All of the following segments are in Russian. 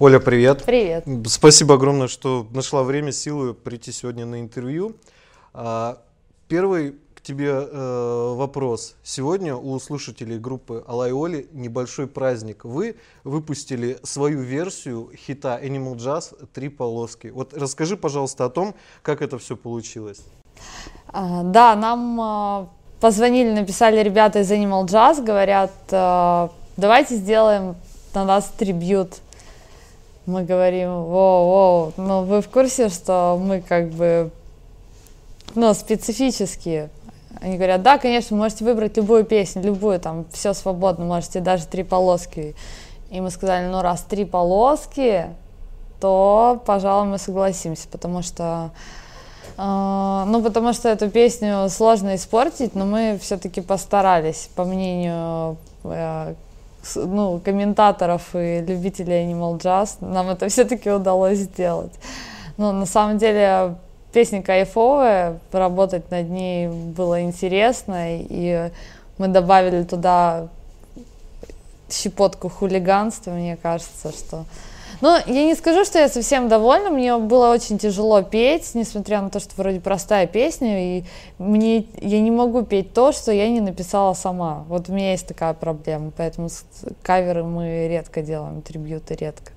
Оля, привет. Привет. Спасибо огромное, что нашла время, силы прийти сегодня на интервью. А, первый к тебе э, вопрос. Сегодня у слушателей группы Алай Оли небольшой праздник. Вы выпустили свою версию хита Animal Jazz «Три полоски». Вот расскажи, пожалуйста, о том, как это все получилось. А, да, нам а, позвонили, написали ребята из Animal Jazz, говорят, давайте сделаем на нас трибют мы говорим, воу-воу, но вы в курсе, что мы как бы, ну, специфические? Они говорят, да, конечно, можете выбрать любую песню, любую, там, все свободно, можете даже три полоски. И мы сказали, ну, раз три полоски, то, пожалуй, мы согласимся, потому что Uh, ну, потому что эту песню сложно испортить, но мы все-таки постарались, по мнению uh, ну, комментаторов и любителей Animal Jazz, нам это все-таки удалось сделать. Но на самом деле песня кайфовая, работать над ней было интересно, и мы добавили туда щепотку хулиганства, мне кажется, что ну, я не скажу, что я совсем довольна. Мне было очень тяжело петь, несмотря на то, что вроде простая песня, и мне я не могу петь то, что я не написала сама. Вот у меня есть такая проблема, поэтому каверы мы редко делаем, трибьюты редко.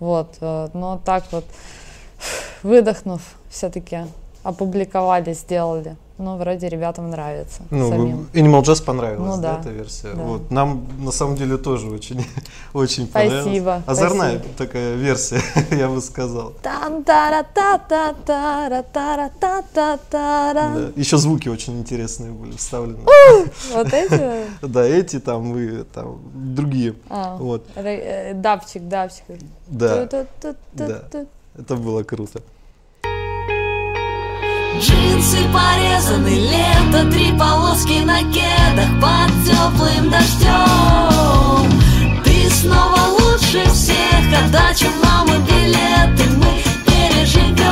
Вот, э, но так вот, выдохнув, все-таки опубликовали, сделали но вроде ребятам нравится. Ну, самим. Animal Jazz понравилась, ну, да, да, эта версия. Да. Вот. Нам на самом деле тоже очень, очень спасибо, понравилась. Озорная такая версия, я бы сказал. Да. Еще звуки очень интересные были вставлены. Вот эти? Да, эти там и там другие. А, вот. Э, дабчик, дабчик. Да. Это было круто. Джинсы порезаны, лето, три полоски на кедах под теплым дождем. Ты снова лучше всех, отдача мамы билеты мы переживем.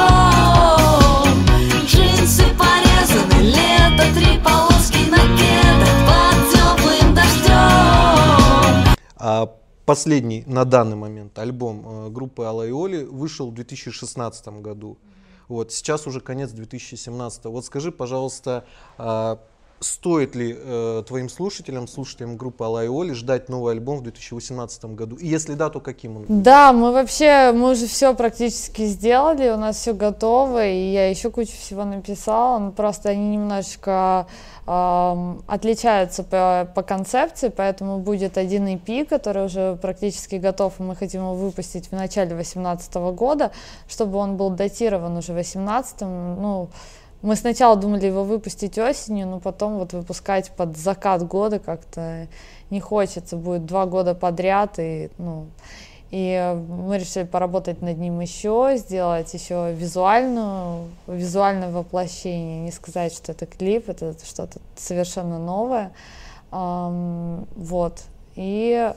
Джинсы порезаны, лето, три полоски на кедах под теплым дождем. А последний на данный момент альбом э, группы Алла и Оли вышел в 2016 году. Вот сейчас уже конец 2017. Вот скажи, пожалуйста, а, стоит ли э, твоим слушателям, слушателям группы Алла и Оли ждать новый альбом в 2018 году? И если да, то каким он? Да, мы вообще, мы уже все практически сделали, у нас все готово, и я еще кучу всего написала, но просто они немножечко ам, отличаются по, по концепции, поэтому будет один EP, который уже практически готов, и мы хотим его выпустить в начале 2018 года, чтобы он был датирован уже 2018, ну, мы сначала думали его выпустить осенью, но потом вот выпускать под закат года как-то не хочется. Будет два года подряд, и, ну, и мы решили поработать над ним еще, сделать еще визуальную, визуальное воплощение. Не сказать, что это клип, это что-то совершенно новое. Вот. И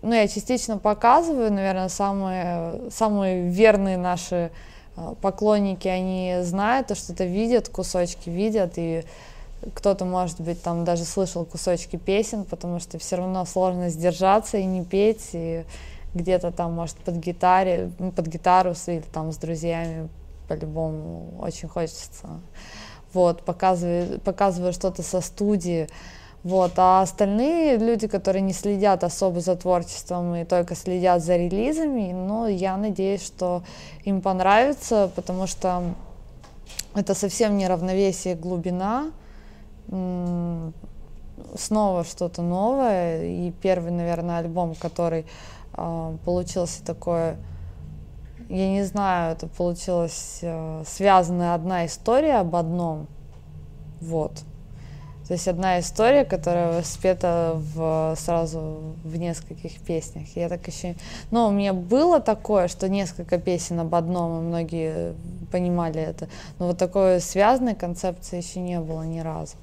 ну, я частично показываю, наверное, самые, самые верные наши поклонники, они знают, то что-то видят, кусочки видят, и кто-то, может быть, там даже слышал кусочки песен, потому что все равно сложно сдержаться и не петь, и где-то там, может, под гитаре, ну, под гитару или там с друзьями по-любому очень хочется. Вот, показываю, показываю что-то со студии, вот, а остальные люди, которые не следят особо за творчеством и только следят за релизами, ну, я надеюсь, что им понравится, потому что это совсем не равновесие, глубина, снова что-то новое, и первый, наверное, альбом, который а, получился такой, я не знаю, это получилась э, связанная одна история об одном, вот. То есть одна история, которая спета в, сразу в нескольких песнях. Я так еще... Ну, у меня было такое, что несколько песен об одном, и многие понимали это. Но вот такой связанной концепции еще не было ни разу.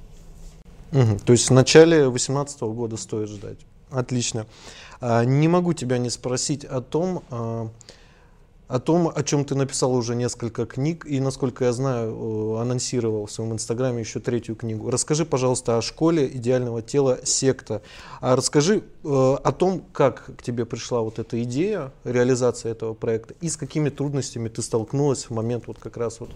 Мгм. То есть в начале 2018 года стоит ждать. Отлично. А, Не могу тебя не спросить о том, а, о том, о чем ты написал уже несколько книг и, насколько я знаю, э, анонсировал в своем инстаграме еще третью книгу. Расскажи, пожалуйста, о школе идеального тела секта. А расскажи э, о том, как к тебе пришла вот эта идея, реализация этого проекта и с какими трудностями ты столкнулась в момент вот как раз вот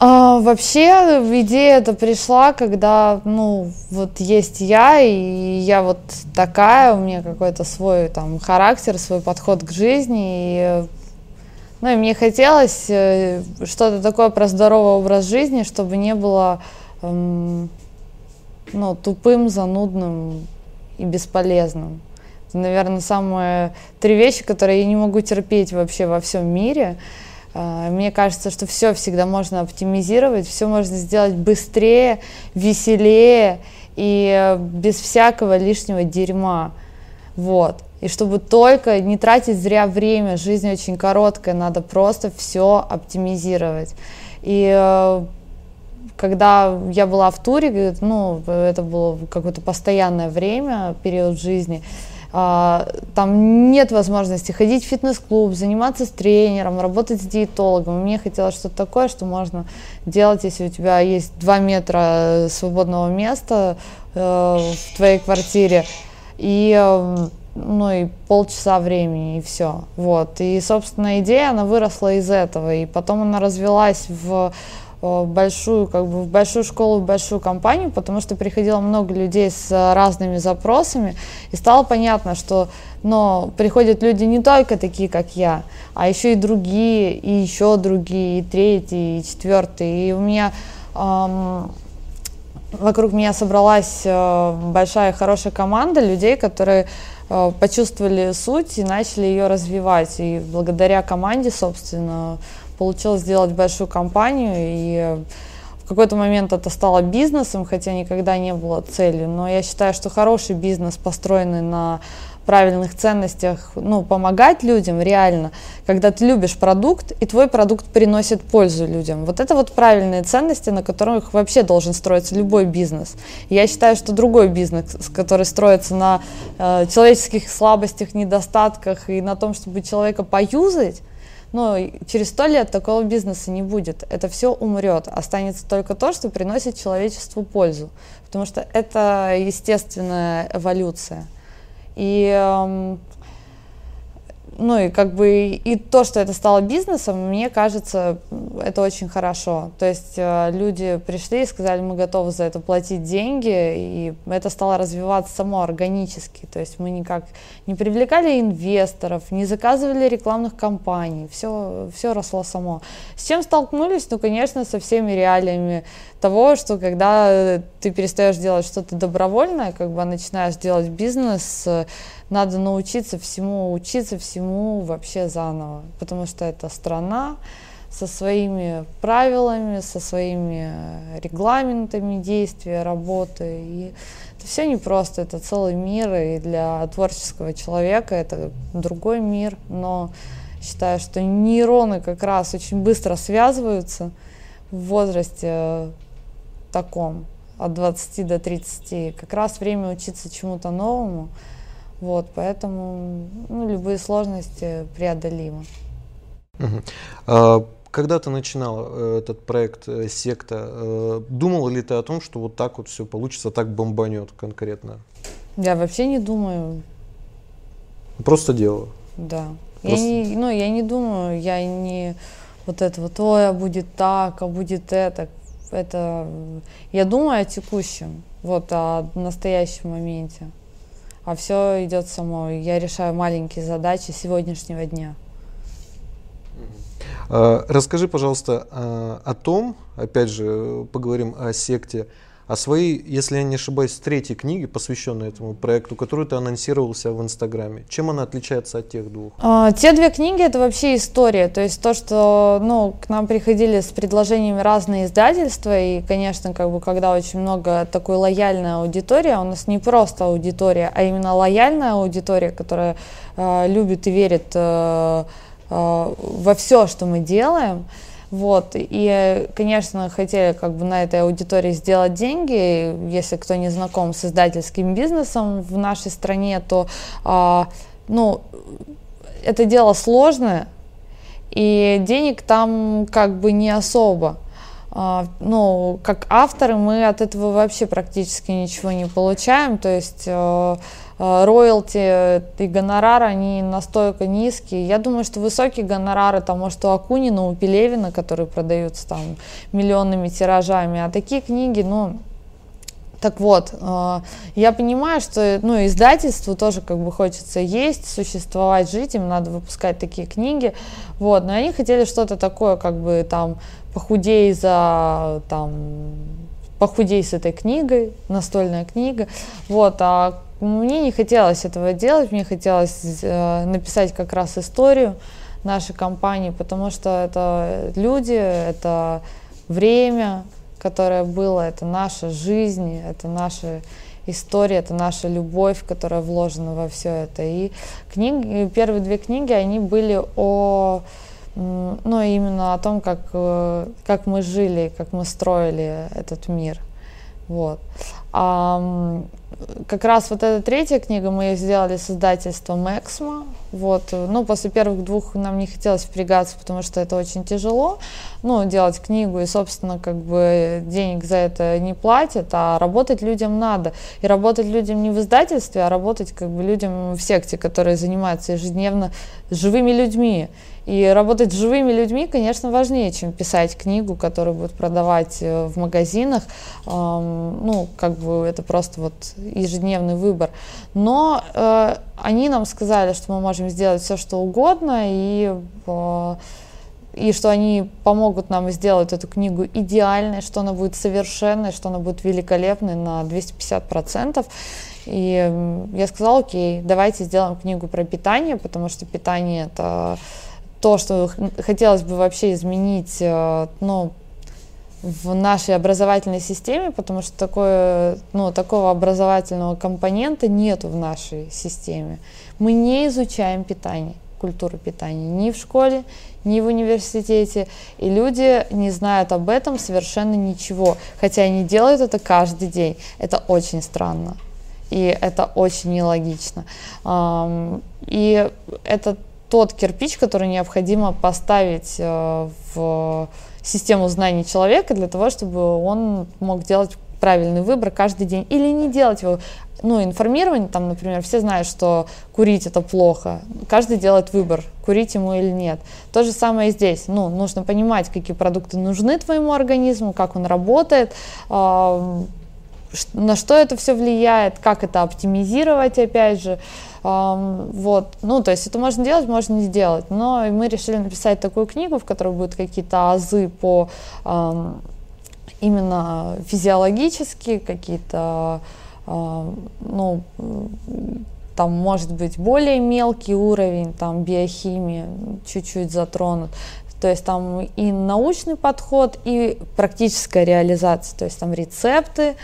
а, вообще идея эта пришла, когда, ну, вот есть я, и я вот такая, у меня какой-то свой там характер, свой подход к жизни, и, ну, и мне хотелось э, что-то такое про здоровый образ жизни, чтобы не было, эм, ну, тупым, занудным и бесполезным. Это, наверное, самые три вещи, которые я не могу терпеть вообще во всем мире – мне кажется, что все всегда можно оптимизировать, все можно сделать быстрее, веселее и э, без всякого лишнего дерьма. Вот. И чтобы только не тратить зря время, жизнь очень короткая, надо просто все оптимизировать. И э, когда я была в туре, ну, это было какое-то постоянное время, период жизни, а, там нет возможности ходить в фитнес-клуб, заниматься с тренером, работать с диетологом. Мне хотелось что-то такое, что можно делать, если у тебя есть 2 метра свободного места э, в твоей квартире и э, ну и полчаса времени и все. Вот. И, собственно, идея, она выросла из этого. И потом она развелась в Э, большую, как бы, в большую школу, в большую компанию, потому что приходило много людей с разными запросами, и стало понятно, что но приходят люди не только такие, как я, а еще и другие, и еще другие, и третьи, и четвертые. И у меня эм, вокруг меня собралась э, большая хорошая команда людей, которые э, почувствовали суть и начали ее развивать. И благодаря команде, собственно, получилось сделать большую компанию, и в какой-то момент это стало бизнесом, хотя никогда не было целью. Но я считаю, что хороший бизнес, построенный на правильных ценностях, ну, помогать людям реально, когда ты любишь продукт, и твой продукт приносит пользу людям. Вот это вот правильные ценности, на которых вообще должен строиться любой бизнес. Я считаю, что другой бизнес, который строится на э, человеческих слабостях, недостатках и на том, чтобы человека поюзать, но через сто лет такого бизнеса не будет. Это все умрет. Останется только то, что приносит человечеству пользу. Потому что это естественная эволюция. И эм, ну и как бы и то, что это стало бизнесом, мне кажется, это очень хорошо. То есть э, люди пришли и сказали, мы готовы за это платить деньги, и это стало развиваться само органически. То есть мы никак не привлекали инвесторов, не заказывали рекламных кампаний, все, все росло само. С чем столкнулись? Ну, конечно, со всеми реалиями того, что когда ты перестаешь делать что-то добровольное, как бы начинаешь делать бизнес, надо научиться всему, учиться всему вообще заново, потому что это страна со своими правилами, со своими регламентами действия, работы. И это все непросто, это целый мир, и для творческого человека это другой мир, но считаю, что нейроны как раз очень быстро связываются в возрасте таком, от 20 до 30. Как раз время учиться чему-то новому. Вот, поэтому ну, любые сложности преодолимы. Угу. А, когда ты начинал э, этот проект э, «Секта», э, думал ли ты о том, что вот так вот все получится, так бомбанет конкретно? Я вообще не думаю. Просто делаю? Да. Просто... Я не, ну, я не думаю, я не вот это вот, ой, а будет так, а будет это. Это я думаю о текущем, вот о настоящем моменте а все идет само. Я решаю маленькие задачи сегодняшнего дня. А, расскажи, пожалуйста, а, о том, опять же, поговорим о секте, о своей, если я не ошибаюсь, третьей книге, посвященной этому проекту, которую ты анонсировался в Инстаграме. Чем она отличается от тех двух? А, те две книги это вообще история. То есть то, что ну, к нам приходили с предложениями разные издательства, и, конечно, как бы, когда очень много такой лояльной аудитории, у нас не просто аудитория, а именно лояльная аудитория, которая э, любит и верит э, э, во все, что мы делаем. Вот, и, конечно, хотели как бы на этой аудитории сделать деньги. Если кто не знаком с издательским бизнесом в нашей стране, то, а, ну, это дело сложное, и денег там как бы не особо. А, ну, как авторы мы от этого вообще практически ничего не получаем, то есть э, э, роялти и гонорары, они настолько низкие. Я думаю, что высокие гонорары, там, может, у Акунина, у Пелевина, которые продаются там миллионными тиражами, а такие книги, ну, так вот, э, я понимаю, что ну, издательству тоже как бы хочется есть, существовать, жить, им надо выпускать такие книги, вот, но они хотели что-то такое, как бы там, похудей за, там, похудей с этой книгой, настольная книга, вот, а мне не хотелось этого делать, мне хотелось э, написать как раз историю нашей компании, потому что это люди, это время, которое было, это наша жизнь, это наша история, это наша любовь, которая вложена во все это. И книги, первые две книги, они были о, ну, именно о том, как, э, как мы жили, как мы строили этот мир. Вот. А, как раз вот эта третья книга мы сделали с издательством Эксмо. Вот. Ну, после первых двух нам не хотелось впрягаться, потому что это очень тяжело, ну, делать книгу, и, собственно, как бы денег за это не платят, а работать людям надо. И работать людям не в издательстве, а работать как бы людям в секте, которые занимаются ежедневно живыми людьми. И работать с живыми людьми, конечно, важнее, чем писать книгу, которую будут продавать э, в магазинах. Ну, как бы это просто вот ежедневный выбор. Но э, они нам сказали, что мы можем сделать все, что угодно, и э, и что они помогут нам сделать эту книгу идеальной, что она будет совершенной, что она будет великолепной на 250%. И я сказала, окей, давайте сделаем книгу про питание, потому что питание это то, что хотелось бы вообще изменить, э, ну, в нашей образовательной системе, потому что такое, ну, такого образовательного компонента нету в нашей системе. Мы не изучаем питание, культуру питания ни в школе, ни в университете, и люди не знают об этом совершенно ничего, хотя они делают это каждый день. Это очень странно, и это очень нелогично. И это тот кирпич, который необходимо поставить э, в систему знаний человека для того, чтобы он мог делать правильный выбор каждый день или не делать его. Ну, информирование, там, например, все знают, что курить это плохо. Каждый делает выбор, курить ему или нет. То же самое и здесь. Ну, нужно понимать, какие продукты нужны твоему организму, как он работает, на что это все влияет, как это оптимизировать, опять же. Вот, ну, то есть это можно делать, можно не сделать. Но мы решили написать такую книгу, в которой будут какие-то азы по именно физиологически, какие-то, ну, там может быть более мелкий уровень, там биохимии чуть-чуть затронут. То есть там и научный подход, и практическая реализация, то есть там рецепты,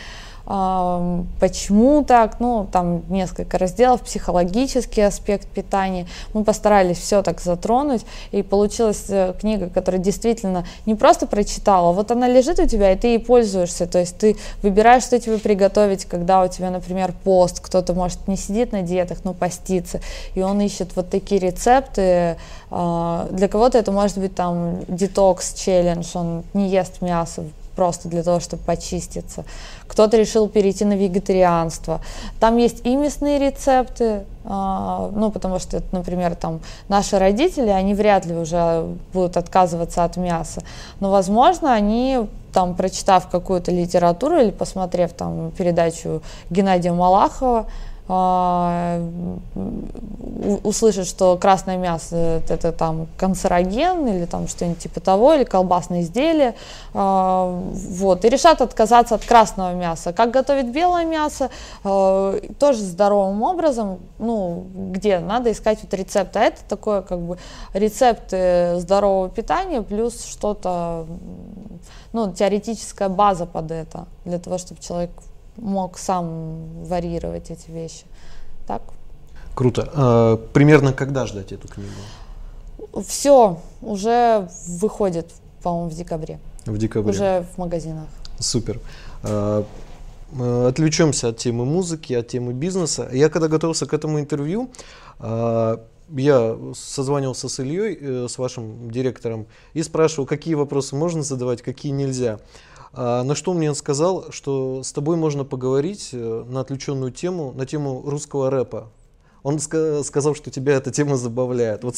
почему так, ну, там несколько разделов, психологический аспект питания. Мы постарались все так затронуть, и получилась э, книга, которая действительно не просто прочитала, вот она лежит у тебя, и ты ей пользуешься, то есть ты выбираешь, что тебе приготовить, когда у тебя, например, пост, кто-то, может, не сидит на диетах, но постится, и он ищет вот такие рецепты, а, для кого-то это может быть там детокс-челлендж, он не ест мясо просто для того, чтобы почиститься. Кто-то решил перейти на вегетарианство. Там есть и мясные рецепты, а, ну, потому что, например, там наши родители, они вряд ли уже будут отказываться от мяса. Но, возможно, они там, прочитав какую-то литературу или посмотрев там передачу Геннадия Малахова, услышит, что красное мясо это там канцероген или там что-нибудь типа того, или колбасные изделия, а, вот, и решат отказаться от красного мяса. Как готовить белое мясо, а, тоже здоровым образом, ну, где надо искать вот рецепты, а это такое как бы рецепты здорового питания плюс что-то, ну, теоретическая база под это, для того, чтобы человек мог сам варьировать эти вещи. Так? Круто. А, примерно когда ждать эту книгу? Все, уже выходит, по-моему, в декабре. В декабре. Уже в магазинах. Супер. А, отвлечемся от темы музыки, от темы бизнеса. Я когда готовился к этому интервью, а, я созванивался с Ильей, э, с вашим директором, и спрашивал, какие вопросы можно задавать, какие нельзя. А, на что мне он сказал, что с тобой можно поговорить э, на отвлеченную тему, на тему русского рэпа. Он ска- сказал, что тебя эта тема забавляет. Вот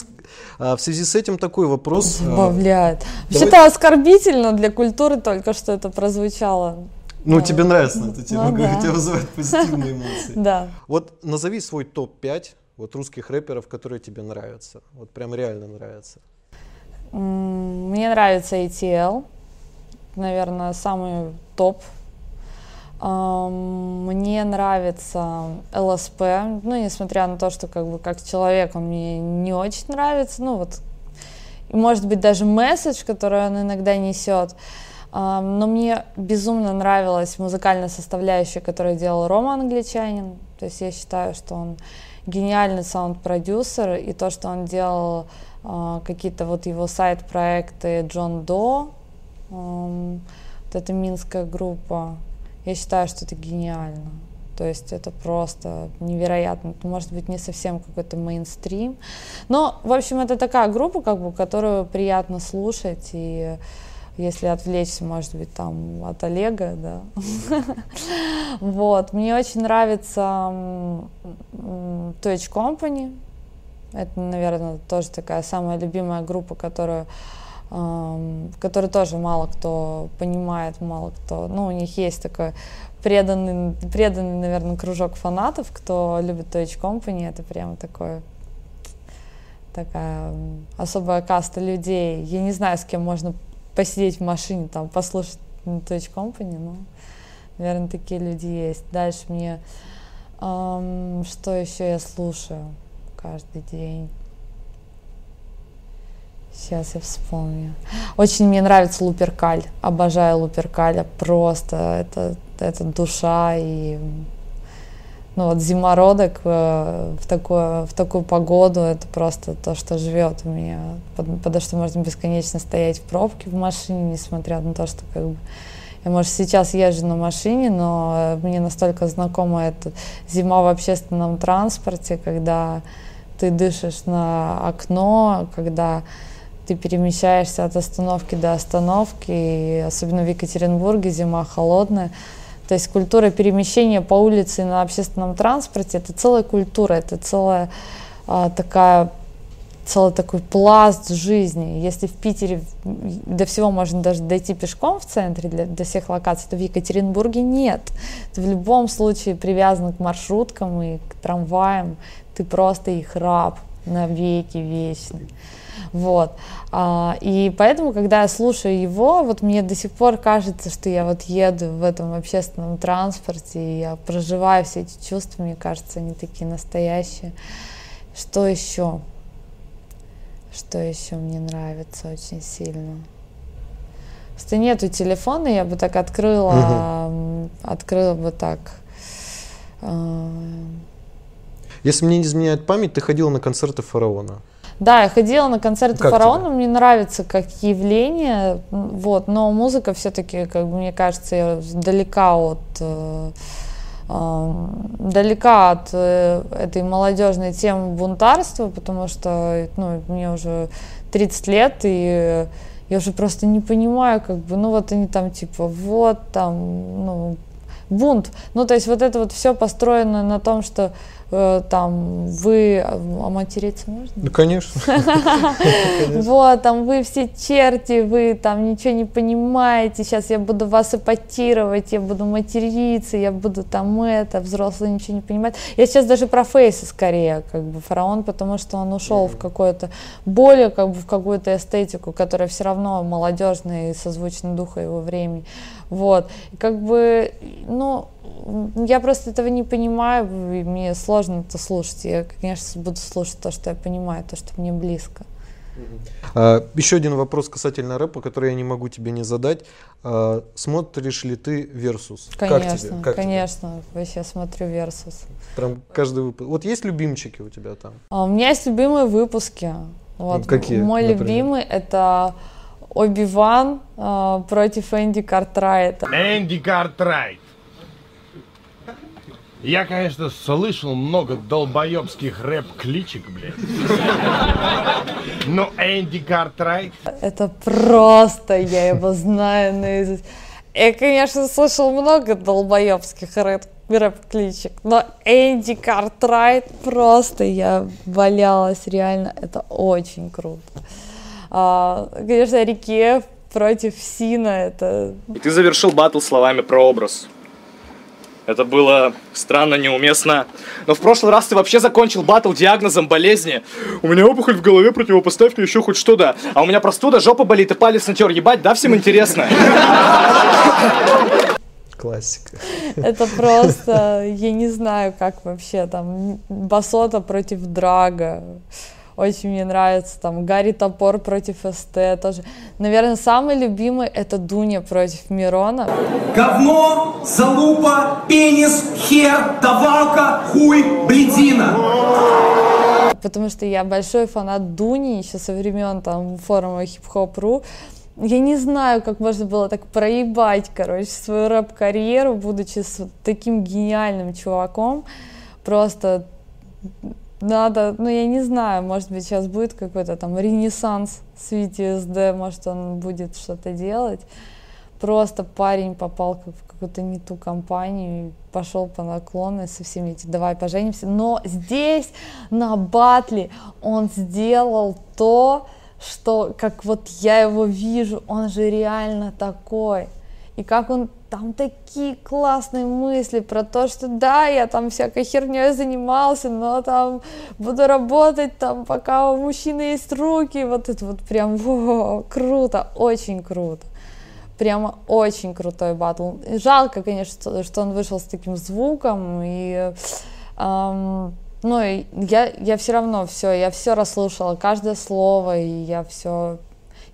а, в связи с этим такой вопрос. а, Забавляет. Вообще-то оскорбительно для культуры только что это прозвучало. ну, Да. тебе нравится эта тема, Ну да. тебя вызывает позитивные эмоции. Да. Вот назови свой топ-5 вот русских рэперов, которые тебе нравятся. Вот прям реально нравятся. Мне нравится ATL, наверное, самый топ. Мне нравится ЛСП, ну, несмотря на то, что как бы как человек он мне не очень нравится, ну, вот, может быть даже месседж, который он иногда несет. Но мне безумно нравилась музыкальная составляющая, которую делал Рома Англичанин. То есть я считаю, что он гениальный саунд-продюсер, и то, что он делал а, какие-то вот его сайт-проекты Джон До, вот эта минская группа, я считаю, что это гениально. То есть это просто невероятно. Это может быть не совсем какой-то мейнстрим. Но, в общем, это такая группа, как бы, которую приятно слушать. И если отвлечься, может быть, там от Олега, да. Вот. Мне очень нравится Touch Company. Это, наверное, тоже такая самая любимая группа, которую ам, которую тоже мало кто понимает, мало кто. Ну, у них есть такой преданный, преданный, наверное, кружок фанатов, кто любит Touch Company. Это прямо такой такая особая каста людей. Я не знаю, с кем можно посидеть в машине, там, послушать Touch Company, но, наверное, такие люди есть. Дальше мне, ам, что еще я слушаю каждый день? Сейчас я вспомню. Очень мне нравится Луперкаль. Обожаю Луперкаля. Просто это, это душа и ну вот зимородок э, в, такую, в такую погоду это просто то, что живет у меня. Потому что можно бесконечно стоять в пробке в машине, несмотря на то, что как бы я, может, сейчас езжу на машине, но мне настолько знакома эта зима в общественном транспорте, когда ты дышишь на окно, когда ты перемещаешься от остановки до остановки, и особенно в Екатеринбурге зима холодная. То есть культура перемещения по улице и на общественном транспорте это целая культура, это целая а, такая целый такой пласт жизни. Если в Питере до всего можно даже дойти пешком в центре, для, до всех локаций, то в Екатеринбурге нет. Ты в любом случае привязан к маршруткам и к трамваям. Ты просто их раб навеки вечный. Вот. А, и поэтому, когда я слушаю его, вот мне до сих пор кажется, что я вот еду в этом общественном транспорте, и я проживаю все эти чувства, мне кажется, они такие настоящие. Что еще? Что еще мне нравится очень сильно? Просто нету телефона, я бы так открыла, м, открыла бы так. а, Если мне не изменяет память, ты ходила на концерты фараона. Да, я ходила на концерты Как фараона, мне нравится как явление, вот, но музыка все-таки, как мне кажется, далека от э, далека от э, этой молодежной темы бунтарства, потому что ну, мне уже 30 лет, и я уже просто не понимаю, как бы, ну вот они там типа, вот там, ну, бунт. Ну, то есть вот это вот все построено на том, что там вы, а материться можно? Ну, конечно. Вот, там вы все черти, вы там ничего не понимаете, сейчас я буду вас эпатировать, я буду материться, я буду там это, взрослые ничего не понимают. Я сейчас даже про Фейса скорее, как бы, фараон, потому что он ушел в какое-то более, как бы, в какую-то эстетику, которая все равно молодежная и созвучна духу его времени. Вот, как бы, ну, я просто этого не понимаю, и мне сложно это слушать. Я, конечно, буду слушать то, что я понимаю, то, что мне близко. А, Еще один вопрос касательно рэпа, который я не могу тебе не задать. А, Смотришь ли ты Versus? Как Конечно, тебе? Как тебе? конечно. Вообще смотрю Версус. Прям каждый выпуск. Вот есть любимчики у тебя там? А у меня есть любимые выпуски. Вот. Какие, Мой например? любимый это Оби-Ван а, против Энди Картрайта. Энди Картрайт. Я, конечно, слышал много долбоебских рэп-кличек, блядь. Но Энди Картрайт... Это просто, я его знаю наизусть. Я, конечно, слышал много долбоебских рэп, рэп-кличек, но Энди Картрайт просто я валялась, реально, это очень круто. А, конечно, Рикеф против Сина, это... И ты завершил батл словами про образ. Это было странно, неуместно. Но в прошлый раз ты вообще закончил батл диагнозом болезни. У меня опухоль в голове, противопоставь мне еще хоть что-то. А у меня простуда, жопа болит и палец натер. Ебать, да, всем интересно? Классика. Это просто, я не знаю, как вообще там Басота против Драга. Очень мне нравится там Гарри Топор против СТ тоже. Наверное, самый любимый это Дуня против Мирона. Говно, залупа, пенис, хер, давалка, хуй, бледина. Потому что я большой фанат Дуни еще со времен там форума хип-хоп.ру. Я не знаю, как можно было так проебать, короче, свою рэп-карьеру, будучи с таким гениальным чуваком. Просто надо, ну я не знаю, может быть сейчас будет какой-то там ренессанс с VTSD, может он будет что-то делать. Просто парень попал в какую-то не ту компанию и пошел по наклонной со всеми этими «давай поженимся». Но здесь, на батле, он сделал то, что, как вот я его вижу, он же реально такой. И как он там такие классные мысли про то, что да, я там всякой херней занимался, но там буду работать там, пока у мужчины есть руки. Вот это вот прям во, круто, очень круто. Прямо очень крутой батл. Жалко, конечно, что он вышел с таким звуком. И, эм, ну, я, я все равно все, я все расслышала, каждое слово, и я все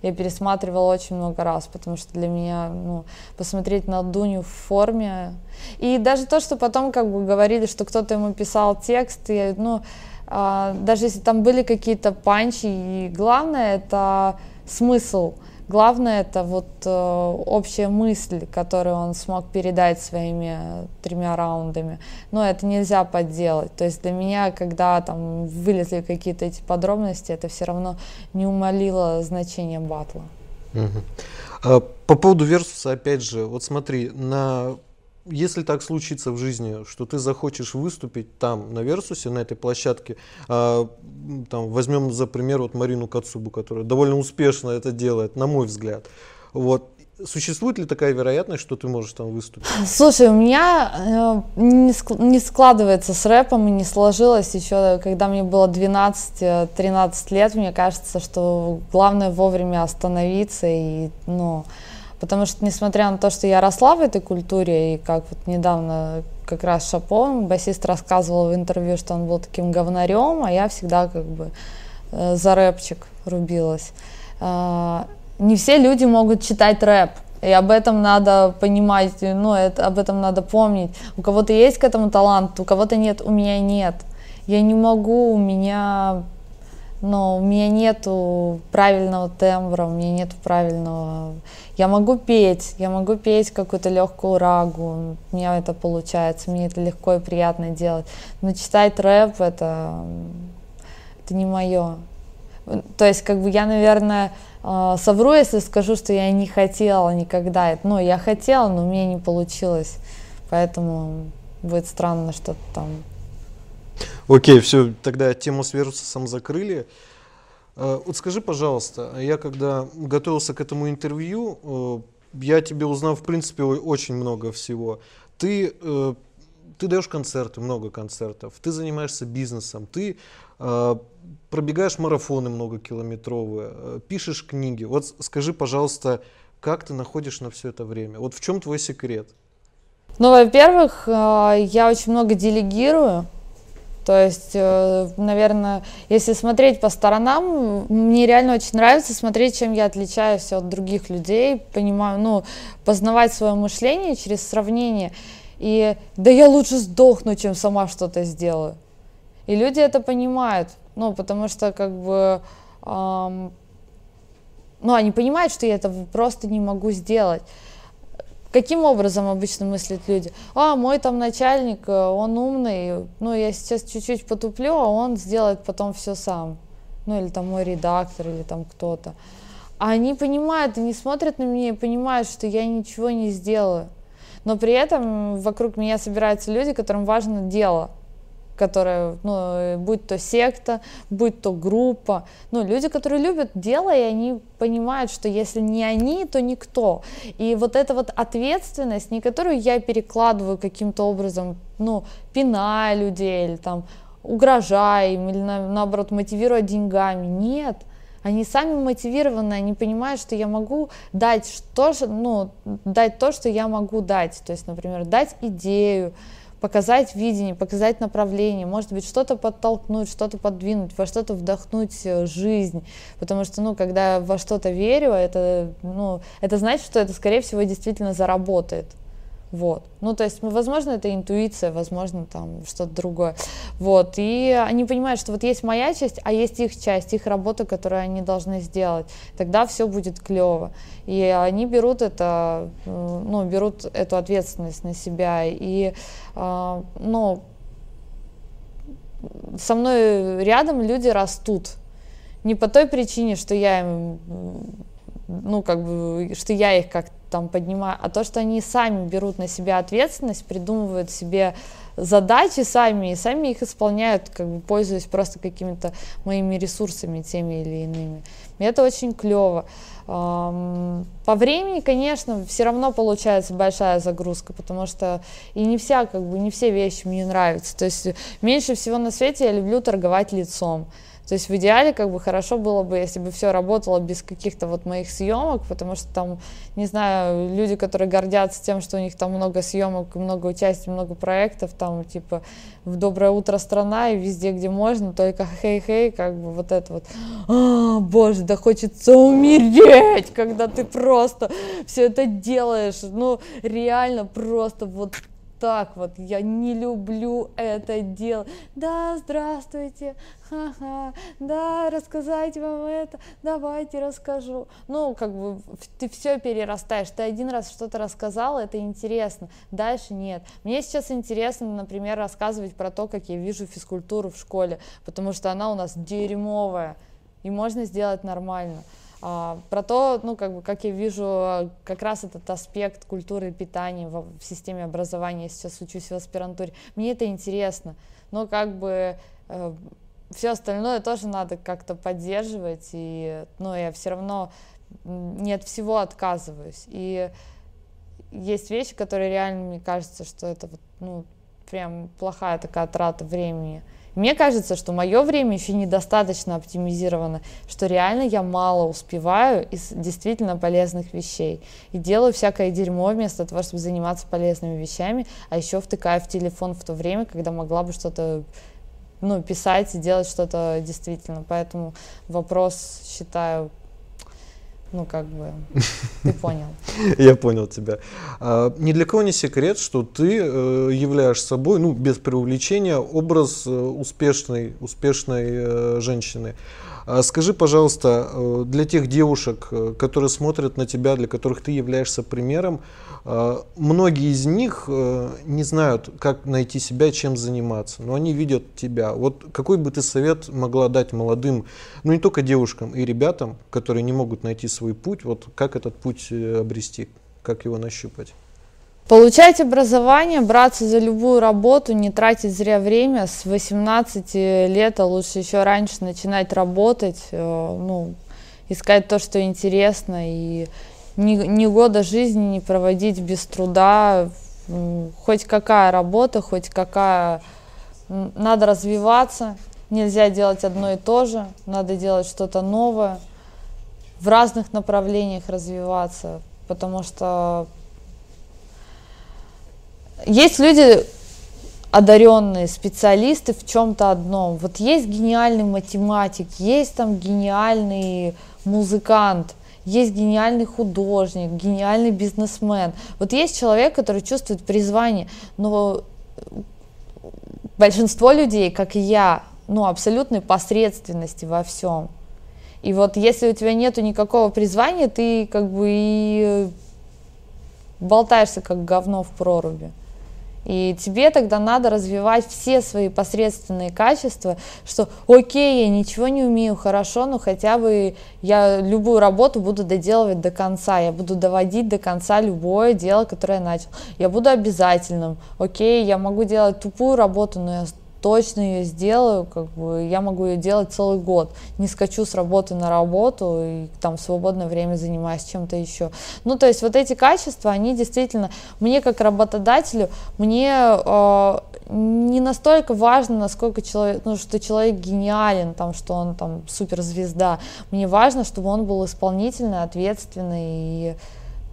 я пересматривала очень много раз, потому что для меня, ну, посмотреть на Дуню в форме, и даже то, что потом как бы говорили, что кто-то ему писал текст, и, ну, а, даже если там были какие-то панчи, и главное это смысл, Главное это вот э, общая мысль, которую он смог передать своими тремя раундами. Но это нельзя подделать. То есть для меня, когда там вылезли какие-то эти подробности, это все равно не умолило значение батла. Угу. По поводу Версуса, опять же, вот смотри, на если так случится в жизни, что ты захочешь выступить там, на Версусе, на этой площадке, а, там, возьмем за пример вот Марину Кацубу, которая довольно успешно это делает, на мой взгляд. Вот. Существует ли такая вероятность, что ты можешь там выступить? Слушай, у меня э, не, не складывается с рэпом и не сложилось еще, когда мне было 12-13 лет, мне кажется, что главное вовремя остановиться и, ну, Потому что, несмотря на то, что я росла в этой культуре, и как вот недавно как раз Шапон, басист, рассказывал в интервью, что он был таким говнарем, а я всегда как бы э, за рэпчик рубилась. Э, не все люди могут читать рэп, и об этом надо понимать, ну, это, об этом надо помнить. У кого-то есть к этому талант, у кого-то нет, у меня нет. Я не могу, у меня но у меня нету правильного тембра, у меня нету правильного... Я могу петь, я могу петь какую-то легкую рагу, у меня это получается, мне это легко и приятно делать. Но читать рэп это, это не мое. То есть, как бы я, наверное, э, совру, если скажу, что я не хотела никогда. Ну, я хотела, но у меня не получилось. Поэтому будет странно что-то там Окей, все, тогда тему с Версусом закрыли. Э, вот скажи, пожалуйста, я когда готовился к этому интервью, э, я тебе узнал, в принципе, очень много всего. Ты, э, ты даешь концерты, много концертов, ты занимаешься бизнесом, ты пробегаешь марафоны многокилометровые, пишешь книги. Вот скажи, пожалуйста, как ты находишь на все это время? Вот в чем твой секрет? Ну, во-первых, я очень много делегирую. То есть, э, наверное, если смотреть по сторонам, мне реально очень нравится смотреть, чем я отличаюсь от других людей, понимаю, ну, познавать свое мышление через сравнение. И да я лучше сдохну, чем сама что-то сделаю. И люди это понимают, ну, потому что как бы, эм, ну, они понимают, что я это просто не могу сделать. Каким образом обычно мыслят люди? А, мой там начальник, э, он умный, ну, я сейчас чуть-чуть потуплю, а он сделает потом все сам. Ну, или там мой редактор, или там кто-то. А они понимают, они смотрят на меня и понимают, что я ничего не сделаю. Но при этом вокруг меня собираются люди, которым важно дело которая, ну, будь то секта, будь то группа, ну, люди, которые любят дело, и они понимают, что если не они, то никто. И вот эта вот ответственность, не которую я перекладываю каким-то образом, ну, пиная людей или там угрожая им, или на, наоборот мотивируя деньгами, нет, они сами мотивированы, они понимают, что я могу дать то, ну, дать то, что я могу дать, то есть, например, дать идею, показать видение, показать направление, может быть, что-то подтолкнуть, что-то подвинуть, во что-то вдохнуть э, жизнь. Потому что, ну, когда во что-то верю, это, ну, это значит, что это, скорее всего, действительно заработает. Вот. Ну, то есть, возможно, это интуиция, возможно, там что-то другое. Вот. И они понимают, что вот есть моя часть, а есть их часть, их работа, которую они должны сделать. Тогда все будет клево. И они берут это, ну, берут эту ответственность на себя. И, э, ну, со мной рядом люди растут. Не по той причине, что я им, ну, как бы, что я их как-то там поднимаю, а то, что они сами берут на себя ответственность, придумывают себе задачи сами и сами их исполняют, как бы пользуясь просто какими-то моими ресурсами теми или иными. И это очень клево. По времени, конечно, все равно получается большая загрузка, потому что и не вся, как бы, не все вещи мне нравятся. То есть меньше всего на свете я люблю торговать лицом. То есть в идеале как бы хорошо было бы, если бы все работало без каких-то вот моих съемок, потому что там, не знаю, люди, которые гордятся тем, что у них там много съемок, много участий, много проектов, там типа в «Доброе утро, страна» и везде, где можно, только хей-хей, как бы вот это вот, а, боже, да хочется умереть, когда ты просто все это делаешь, ну реально просто вот так вот, я не люблю это делать. Да, здравствуйте, ха-ха, да, рассказать вам это, давайте расскажу. Ну, как бы ты все перерастаешь, ты один раз что-то рассказал, это интересно, дальше нет. Мне сейчас интересно, например, рассказывать про то, как я вижу физкультуру в школе, потому что она у нас дерьмовая, и можно сделать нормально. А, про то, ну, как бы, как я вижу как раз этот аспект культуры питания в, в системе образования. Я сейчас учусь в аспирантуре. Мне это интересно, но как бы э, все остальное тоже надо как-то поддерживать, и, ну, я все равно не от всего отказываюсь. И есть вещи, которые реально, мне кажется, что это вот, ну, прям плохая такая трата времени. Мне кажется, что мое время еще недостаточно оптимизировано, что реально я мало успеваю из действительно полезных вещей. И делаю всякое дерьмо вместо того, чтобы заниматься полезными вещами, а еще втыкаю в телефон в то время, когда могла бы что-то ну, писать и делать что-то действительно. Поэтому вопрос, считаю, ну, как бы, ты понял. Я понял тебя. А, ни для кого не секрет, что ты э, являешь собой, ну, без преувеличения, образ э, успешной, успешной э, женщины. А скажи, пожалуйста, для тех девушек, которые смотрят на тебя, для которых ты являешься примером, многие из них не знают, как найти себя, чем заниматься, но они видят тебя. Вот какой бы ты совет могла дать молодым, ну не только девушкам и ребятам, которые не могут найти свой путь, вот как этот путь обрести, как его нащупать? Получать образование, браться за любую работу, не тратить зря время. С 18 лет, а лучше еще раньше начинать работать, э, ну, искать то, что интересно, и ни, ни года жизни не проводить без труда. Хоть какая работа, хоть какая... Надо развиваться, нельзя делать одно и то же, надо делать что-то новое, в разных направлениях развиваться, потому что есть люди одаренные специалисты в чем-то одном. Вот есть гениальный математик, есть там гениальный музыкант, есть гениальный художник, гениальный бизнесмен. Вот есть человек, который чувствует призвание, но большинство людей, как и я, ну, абсолютной посредственности во всем. И вот если у тебя нету никакого призвания, ты как бы и болтаешься как говно в проруби. И тебе тогда надо развивать все свои посредственные качества, что окей, я ничего не умею хорошо, но хотя бы я любую работу буду доделывать до конца, я буду доводить до конца любое дело, которое я начал. Я буду обязательным, окей, я могу делать тупую работу, но я точно ее сделаю, как бы я могу ее делать целый год, не скачу с работы на работу и там в свободное время занимаюсь чем-то еще. Ну, то есть вот эти качества, они действительно, мне как работодателю, мне э, не настолько важно, насколько человек, ну, что человек гениален, там, что он там суперзвезда. Мне важно, чтобы он был исполнительный, ответственный и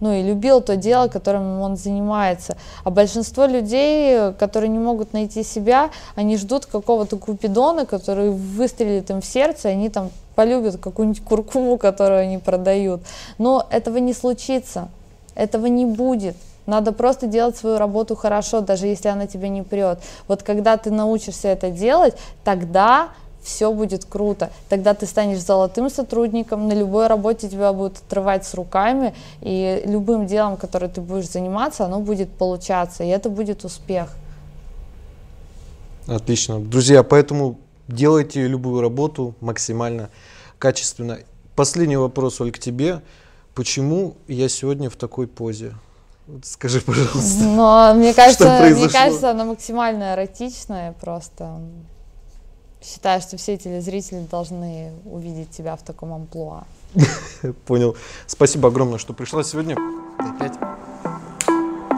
ну и любил то дело, которым он занимается. А большинство людей, которые не могут найти себя, они ждут какого-то купидона, который выстрелит им в сердце, они там полюбят какую-нибудь куркуму, которую они продают. Но этого не случится, этого не будет. Надо просто делать свою работу хорошо, даже если она тебе не прет. Вот когда ты научишься это делать, тогда все будет круто. Тогда ты станешь золотым сотрудником, на любой работе тебя будут отрывать с руками, и любым делом, которое ты будешь заниматься, оно будет получаться, и это будет успех. Отлично. Друзья, поэтому делайте любую работу максимально качественно. Последний вопрос, Оль, к тебе. Почему я сегодня в такой позе? Вот скажи, пожалуйста. Но мне кажется, мне произошло? кажется, она максимально эротичная, просто считаю, что все телезрители должны увидеть тебя в таком амплуа. Понял. Спасибо огромное, что пришла сегодня. Ты опять.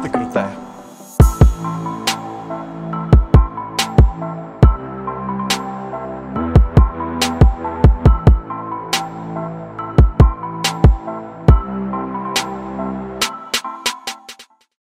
Ты крутая.